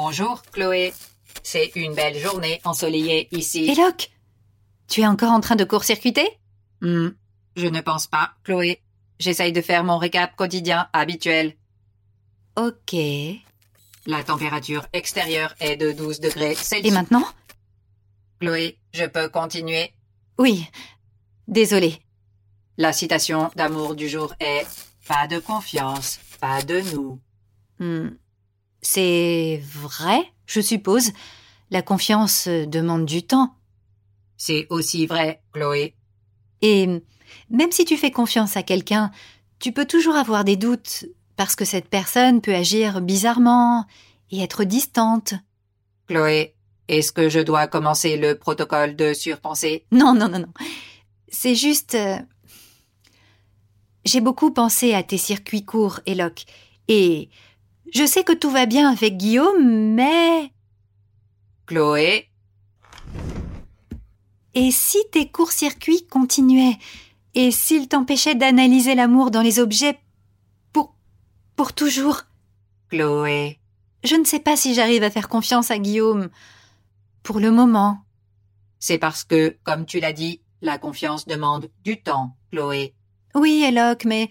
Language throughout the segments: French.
Bonjour, Chloé. C'est une belle journée ensoleillée ici. Eloque, tu es encore en train de court-circuiter? Hmm, je ne pense pas, Chloé. J'essaye de faire mon récap quotidien habituel. Ok. La température extérieure est de 12 degrés Et Celsius. maintenant? Chloé, je peux continuer? Oui. Désolée. La citation d'amour du jour est Pas de confiance, pas de nous. Hmm. C'est vrai, je suppose. La confiance euh, demande du temps. C'est aussi vrai, Chloé. Et même si tu fais confiance à quelqu'un, tu peux toujours avoir des doutes parce que cette personne peut agir bizarrement et être distante. Chloé, est-ce que je dois commencer le protocole de surpensée? Non, non, non, non. C'est juste... euh, J'ai beaucoup pensé à tes circuits courts, Eloque. Et je sais que tout va bien avec Guillaume, mais... Chloé, Et si tes courts-circuits continuaient? Et s'ils t'empêchaient d'analyser l'amour dans les objets pour... pour toujours? Chloé. Je ne sais pas si j'arrive à faire confiance à Guillaume. Pour le moment. C'est parce que, comme tu l'as dit, la confiance demande du temps, Chloé. Oui, Eloque, mais...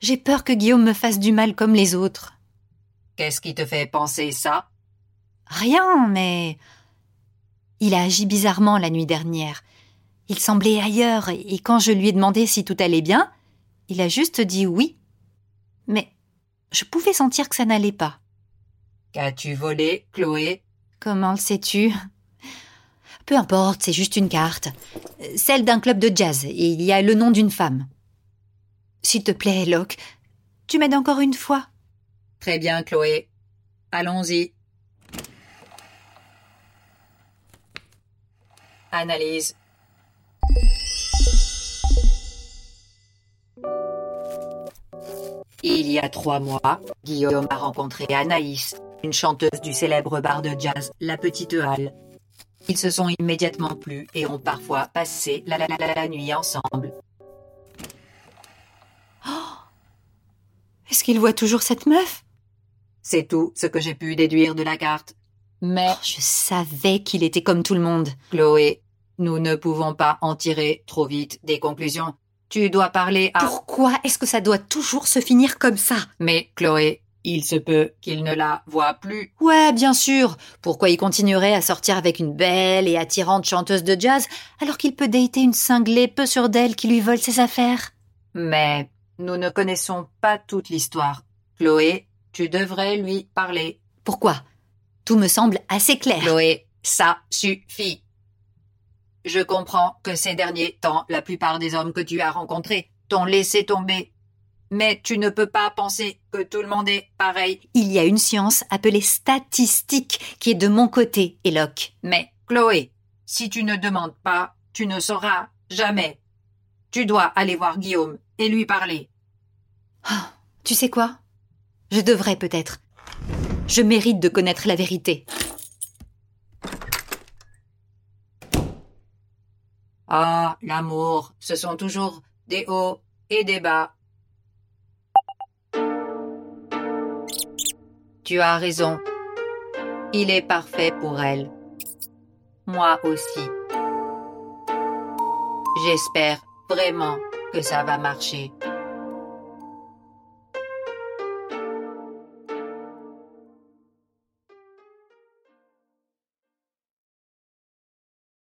J'ai peur que Guillaume me fasse du mal comme les autres. Qu'est-ce qui te fait penser ça? Rien, mais... Il a agi bizarrement la nuit dernière. Il semblait ailleurs, et quand je lui ai demandé si tout allait bien, il a juste dit oui. Mais je pouvais sentir que ça n'allait pas. Qu'as-tu volé, Chloé? Comment le sais-tu? Peu importe, c'est juste une carte. Celle d'un club de jazz, et il y a le nom d'une femme. S'il te plaît, Locke, tu m'aides encore une fois. Très bien, Chloé. Allons-y. Analyse. Il y a trois mois, Guillaume a rencontré Anaïs, une chanteuse du célèbre bar de jazz La Petite Halle. Ils se sont immédiatement plu et ont parfois passé la, la, la, la, nuit ensemble. Est-ce qu'il voit toujours cette meuf? C'est tout ce que j'ai pu déduire de la carte. Mais, Oh, Je savais qu'il était comme tout le monde. Chloé, nous ne pouvons pas en tirer trop vite des conclusions. Tu dois parler à... Pourquoi est-ce que ça doit toujours se finir comme ça? Mais, Chloé, il se peut qu'il ne la voie plus. Ouais, bien sûr. Pourquoi il continuerait à sortir avec une belle et attirante chanteuse de jazz alors qu'il peut dater une cinglée peu sûre d'elle qui lui vole ses affaires? Mais, nous ne connaissons pas toute l'histoire. Chloé, tu devrais lui parler. Pourquoi? Tout me semble assez clair. Chloé, ça suffit. Je comprends que ces derniers temps, la plupart des hommes que tu as rencontrés t'ont laissé tomber. Mais tu ne peux pas penser que tout le monde est pareil. Il y a une science appelée statistique qui est de mon côté, Eloque. Mais, Chloé, si tu ne demandes pas, tu ne sauras jamais. Tu dois aller voir Guillaume et lui parler. Ah, tu sais quoi? Je devrais peut-être. Je mérite de connaître la vérité. Ah, l'amour, ce sont toujours des hauts et des bas. Tu as raison. Il est parfait pour elle. Moi aussi. J'espère vraiment que ça va marcher.